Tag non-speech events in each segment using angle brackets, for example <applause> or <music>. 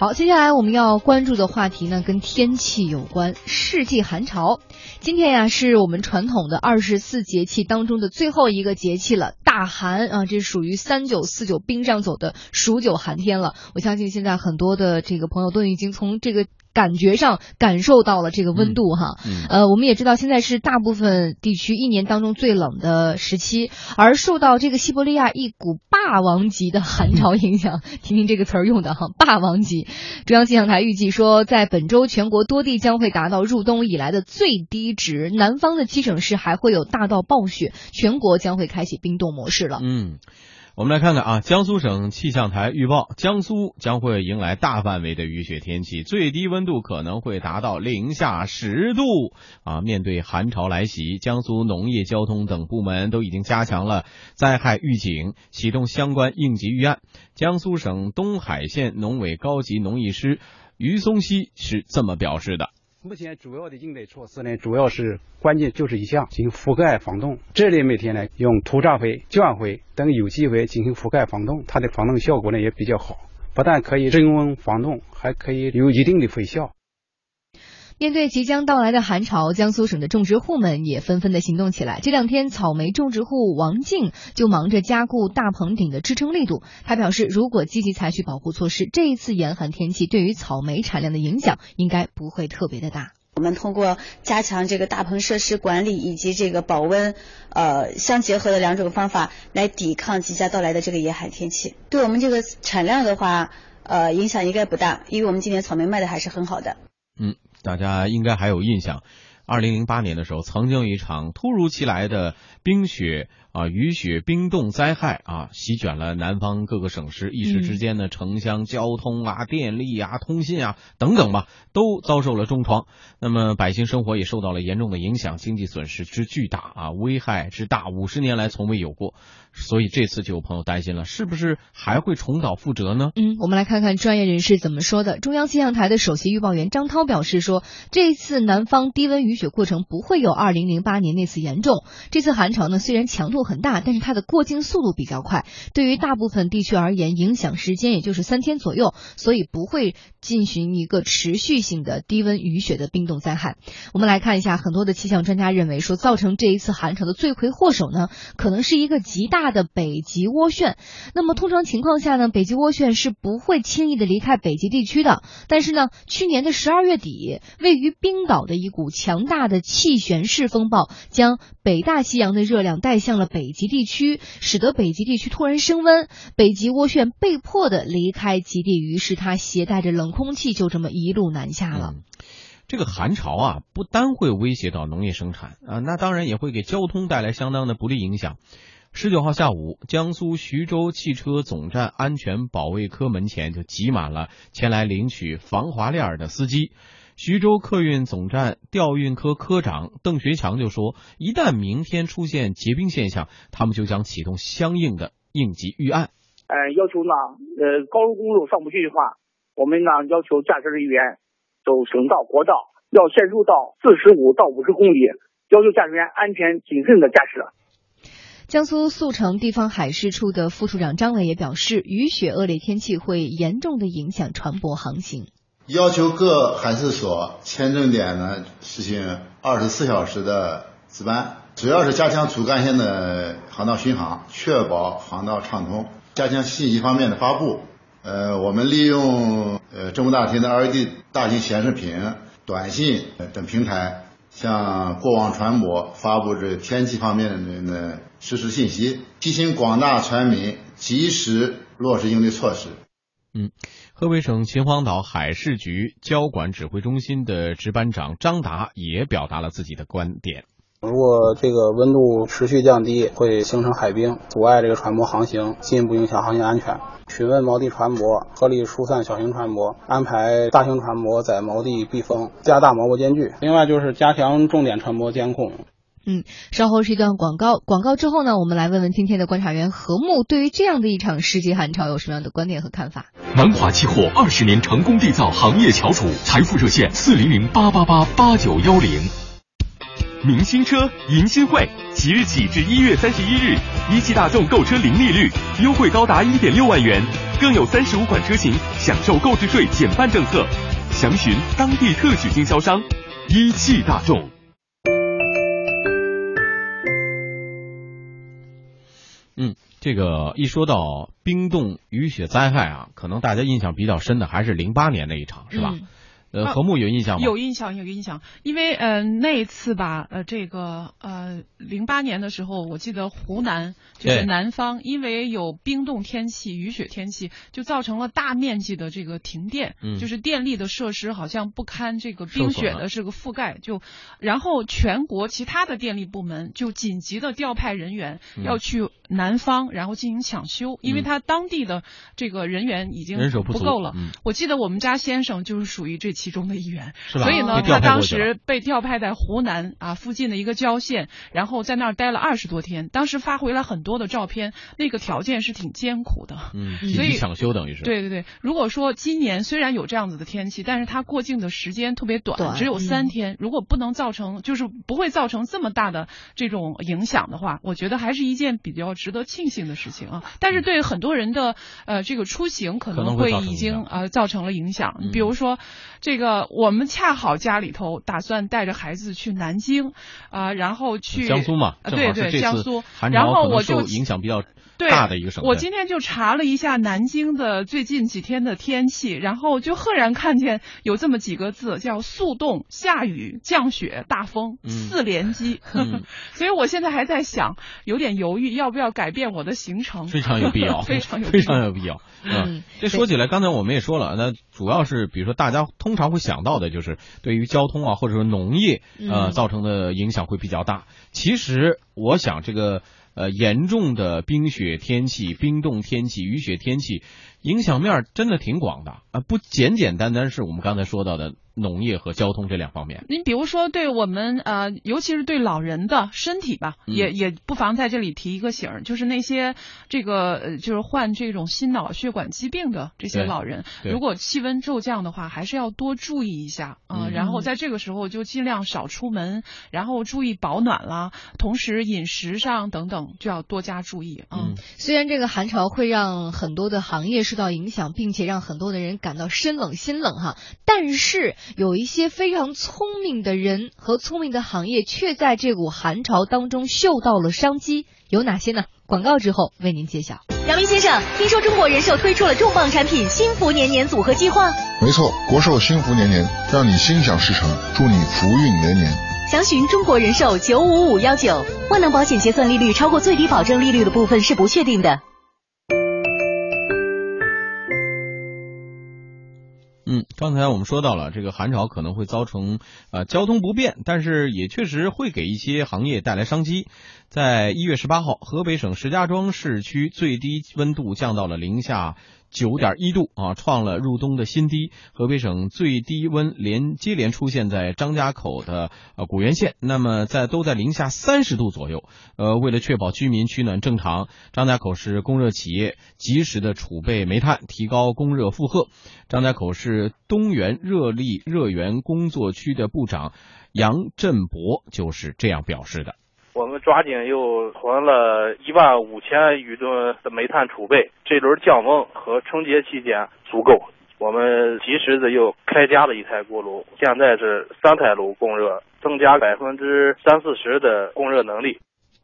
好，接下来我们要关注的话题呢，跟天气有关。世纪寒潮，今天呀，是我们传统的二十四节气当中的最后一个节气了，大寒啊，这属于三九四九冰上走的数九寒天了。我相信现在很多的这个朋友都已经从这个。感觉上感受到了这个温度哈，呃，我们也知道现在是大部分地区一年当中最冷的时期，而受到这个西伯利亚一股霸王级的寒潮影响，<laughs> 听听这个词儿用的哈，霸王级。中央气象台预计说，在本周全国多地将会达到入冬以来的最低值，南方的七省市还会有大到暴雪，全国将会开启冰冻模式了。嗯。我们来看看啊，江苏省气象台预报，江苏将会迎来大范围的雨雪天气，最低温度可能会达到零下十度啊。面对寒潮来袭，江苏农业、交通等部门都已经加强了灾害预警，启动相关应急预案。江苏省东海县农委高级农艺师于松溪是这么表示的。目前主要的应对措施呢，主要是关键就是一项进行覆盖防冻。这里每天呢用土壤肥、降肥等有机肥进行覆盖防冻，它的防冻效果呢也比较好，不但可以增温防冻，还可以有一定的肥效。面对即将到来的寒潮，江苏省的种植户们也纷纷的行动起来。这两天，草莓种植户王静就忙着加固大棚顶的支撑力度。他表示，如果积极采取保护措施，这一次严寒天气对于草莓产量的影响应该不会特别的大。我们通过加强这个大棚设施管理以及这个保温，呃相结合的两种方法来抵抗即将到来的这个严寒天气。对我们这个产量的话，呃影响应该不大，因为我们今年草莓卖的还是很好的。嗯。大家应该还有印象，二零零八年的时候，曾经有一场突如其来的冰雪。啊，雨雪冰冻灾害啊，席卷了南方各个省市，一时之间呢，城乡交通啊、电力啊、通信啊等等吧，都遭受了重创。那么百姓生活也受到了严重的影响，经济损失之巨大啊，危害之大，五十年来从未有过。所以这次就有朋友担心了，是不是还会重蹈覆辙呢？嗯，我们来看看专业人士怎么说的。中央气象台的首席预报员张涛表示说，这次南方低温雨雪过程不会有二零零八年那次严重。这次寒潮呢，虽然强度。度很大，但是它的过境速度比较快，对于大部分地区而言，影响时间也就是三天左右，所以不会进行一个持续性的低温雨雪的冰冻灾害。我们来看一下，很多的气象专家认为说，造成这一次寒潮的罪魁祸首呢，可能是一个极大的北极涡旋。那么通常情况下呢，北极涡旋是不会轻易的离开北极地区的。但是呢，去年的十二月底，位于冰岛的一股强大的气旋式风暴，将北大西洋的热量带向了北。极地区使得北极地区突然升温，北极涡旋被迫的离开极地，于是它携带着冷空气就这么一路南下了。这个寒潮啊，不单会威胁到农业生产啊，那当然也会给交通带来相当的不利影响。十九号下午，江苏徐州汽车总站安全保卫科门前就挤满了前来领取防滑链的司机。徐州客运总站调运科科长邓学强就说：“一旦明天出现结冰现象，他们就将启动相应的应急预案。呃，要求呢，呃，高速公路上不去的话，我们呢要求驾驶人员走省道、国道，要限速到四十五到五十公里，要求驾驶员安全谨慎的驾驶。”江苏宿城地方海事处的副处长张伟也表示，雨雪恶劣天气会严重的影响船舶航行。要求各海事所签证点呢实行二十四小时的值班，主要是加强主干线的航道巡航，确保航道畅通，加强信息方面的发布。呃，我们利用呃政务大厅的 LED 大型显示屏、短信等平台，向过往船舶发布这天气方面的实时信息，提醒广大船民及时落实应对措施。嗯，河北省秦皇岛海事局交管指挥中心的值班长张达也表达了自己的观点。如果这个温度持续降低，会形成海冰，阻碍这个船舶航行，进一步影响航行安全。询问锚地船舶，合理疏散小型船舶，安排大型船舶在锚地避风，加大锚泊间距。另外就是加强重点船舶监控。嗯，稍后是一段广告。广告之后呢，我们来问问今天的观察员何木，对于这样的一场世纪寒潮有什么样的观点和看法？南华期货二十年成功缔造行业翘楚，财富热线四零零八八八八九幺零。明星车迎新会，即日起至一月三十一日，一汽大众购车零利率，优惠高达一点六万元，更有三十五款车型享受购置税减半政策。详询当地特许经销商，一汽大众。嗯，这个一说到冰冻雨雪灾害啊，可能大家印象比较深的还是零八年那一场，是吧？呃，和睦有印象吗？有印象，有印象，因为呃那一次吧，呃这个呃零八年的时候，我记得湖南就是南方，因为有冰冻天气、雨雪天气，就造成了大面积的这个停电，嗯。就是电力的设施好像不堪这个冰雪的这个覆盖，就然后全国其他的电力部门就紧急的调派人员嗯。要去南方，然后进行抢修，因为嗯。他当地的这个人员已经人手不够了。嗯。我记得我们家先生就是属于这其中的一员，是吧所以呢，他当时被调派在湖南啊附近的一个郊县，然后在那儿待了二十多天。当时发回来很多的照片，那个条件是挺艰苦的。嗯，所以抢修等于是。对对对，如果说今年虽然有这样子的天气，但是它过境的时间特别短，只有三嗯天。如果不能造成，就是不会造成这么大的这种影响的话，我觉得还是一件比较值得庆幸的事情啊。但是对很多人的呃这个出行可可能能会已经呃造成了影响。嗯比如说，这个我们恰好家里头打算带着孩子去南京，啊、然后去江苏嘛，呃对对，江苏。然后我就影响比较大的一个省份。我今天就查了一下南京的最近几天的天气，然后就赫然看见有这么几个字，叫速冻、下雨、降雪、大风、嗯四连击。嗯 <laughs> 所以我现在还在想，有点犹豫要不要改变我的行程。非常有必要，<laughs> 非常有非必要常有必要。嗯这说起来，刚才我们也说了，那主要是比如说大家通常会想到的就是对于交通啊，或者说农业呃嗯造成的影响会比较大。其实我想这个呃严重的冰雪天气、冰冻天气、雨雪天气，影响面儿真的挺广的啊，不简简单单是我们刚才说到的农业和交通这两方面。您比如说，对我们呃，尤其是对老人的身体吧，嗯也也不妨在这里提一个醒儿，就是那些这个呃，就是患这种心脑血管疾病的这些老人，如果气温骤降的话，还是要多注意一下啊、嗯然后在这个时候就尽量少出门，然后注意保暖啦，同时饮食上等等就要多加注意啊。嗯虽然这个寒潮会让很多的行业受到影响，并且让很多的人感到身冷心冷哈，但是有一些非常聪明的人和聪明的行业却在这股寒潮当中嗅到了商机，有哪些呢？广告之后为您揭晓。杨明先生，听说中国人寿推出了重磅产品幸福年年组合计划，没错，国寿幸福年年，让你心想事成，祝你福运连连。详询中国人寿九五五幺九。万能保险结算利率超过最低保证利率的部分是不确定的。刚才我们说到了，这个寒潮可能会造成呃交通不便，但是也确实会给一些行业带来商机。在一月十八号，河北省石家庄市区最低温度降到了零下九点一度啊，创了入冬的新低。河北省最低温连接连出现在张家口的呃古源县，那么在都在零下三十度左右。呃，为了确保居民取暖正常，张家口市供热企业及时的储备煤炭，提高供热负荷。张家口市东源热力热源工作区的部长杨振博就是这样表示的。我们抓紧又囤了一万五千余吨的煤炭储备，这轮降温和春节期间足够。我们及时的又开加了一台锅炉，现在是三台炉供热，增加百分之三四十的供热能力。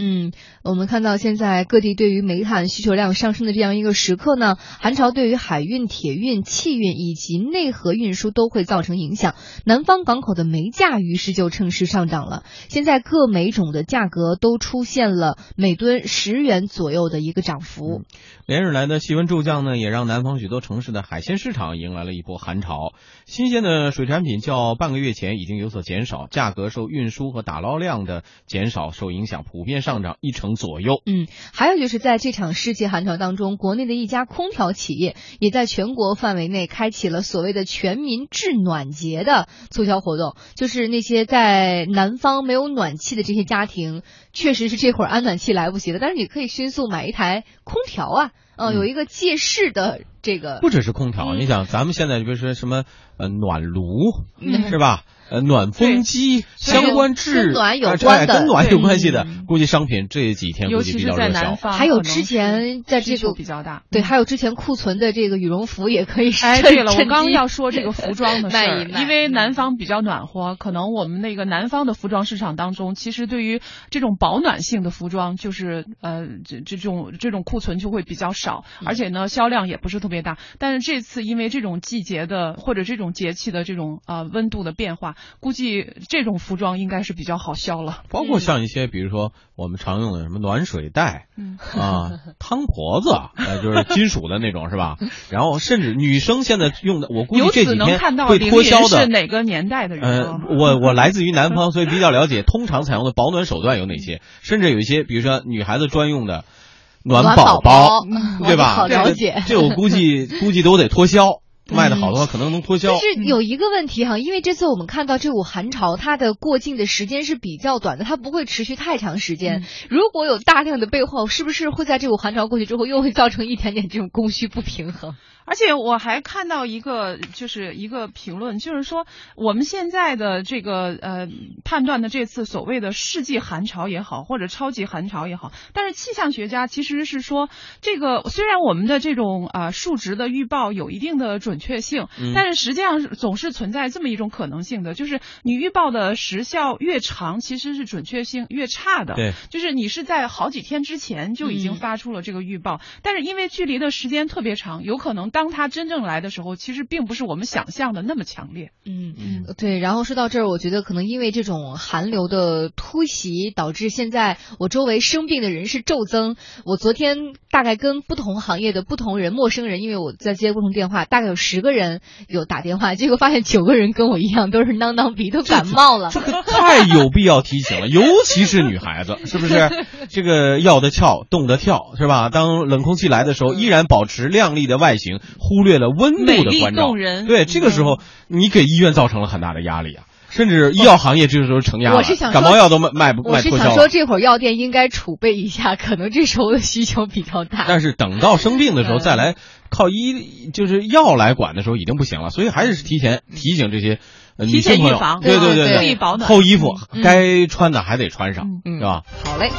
嗯，我们看到现在各地对于煤炭需求量上升的这样一个时刻呢，寒潮对于海运、铁运、汽运以及内河运输都会造成影响。南方港口的煤价于是就趁势上涨了，现在各煤种的价格都出现了每吨十元左右的一个涨幅。连日来的气温骤降呢，也让南方许多城市的海鲜市场迎来了一波寒潮。新鲜的水产品较半个月前已经有所减少，价格受运输和打捞量的减少受影响，普遍上上涨一成左右。嗯，还有就是在这场世界寒潮当中，国内的一家空调企业也在全国范围内开启了所谓的全民制暖节的促销活动，就是那些在南方没有暖气的这些家庭，确实是这会儿安暖气来不及了，但是你可以迅速买一台空调啊，呃，有一个借势的这个。不只是空调，你想咱们现在比如说什么呃暖炉嗯是吧？呃，暖风机相关制跟暖有啊关的哎跟暖有关系的，估计商品这几天估计比尤其是在较热销。南方，还有之前在这个比较大，对，嗯还有之前库存的这个羽绒服也可以趁。哎，对了，我趁刚要说这个服装的 <laughs> 事儿，因为南方比较暖和，可能我们那个南方的服装市场当中，其实对于这种保暖性的服装，就是呃这这种这种库存就会比较少，而且呢销量也不是特别大。但是这次因为这种季节的或者这种节气的这种呃温度的变化，估计这种服装应该是比较好销了。包括像一些，比如说我们常用的什么暖水袋，嗯啊，汤婆子，呃，就是金属的那种，是吧？然后甚至女生现在用的，我估计这几天能看到会脱销的是。哪个年代的人呃啊？，<laughs> 我我来自于南方，所以比较了解，通常采用的保暖手段有哪些，甚至有一些，比如说女孩子专用的暖暖宝宝嗯对吧？好了解这我估计 <laughs> 估计都得脱销，卖的好的话可能能脱销但。是有一个问题哈，因为这次我们看到这股寒潮，它的过境的时间是比较短的，它不会持续太长时间。如果有大量的备货，是不是会在这股寒潮过去之后，又会造成一点点这种供需不平衡？而且我还看到一个，就是一个评论，就是说我们现在的这个呃判断的这次所谓的世纪寒潮也好，或者超级寒潮也好，但是气象学家其实是说，这个虽然我们的这种啊、呃数值的预报有一定的准确性，嗯但是实际上总是存在这么一种可能性的，就是你预报的时效越长，其实是准确性越差的。对就是你是在好几天之前就已经嗯发出了这个预报，但是因为距离的时间特别长，有可能当它真正来的时候，其实并不是我们想象的那么强烈。嗯嗯，对。然后说到这儿，我觉得可能因为这种寒流的突袭，导致现在我周围生病的人是骤增。我昨天大概跟不同行业的不同人、陌生人，因为我在接不同电话，大概有十个人有打电话，结果发现九个人跟我一样都是囔囔鼻，都感冒了。这个太有必要提醒了，尤其是女孩子，是不是？这个要得翘，动得跳，是吧？当冷空气来的时候，依然保持靓丽的外形，忽略了温度的关照对，这个时候你给医院造成了很大的压力啊，甚至医药行业这个时候承压了，感冒药都卖卖不我是卖脱销了。想说，这会儿药店应该储备一下，可能这时候的需求比较大。但是等到生病的时候嗯再来靠医就是药来管的时候已经不行了，所以还是提前提醒这些呃提女性朋友前预防，对对对注意保暖厚衣服嗯该穿的还得穿上，嗯是吧？好嘞。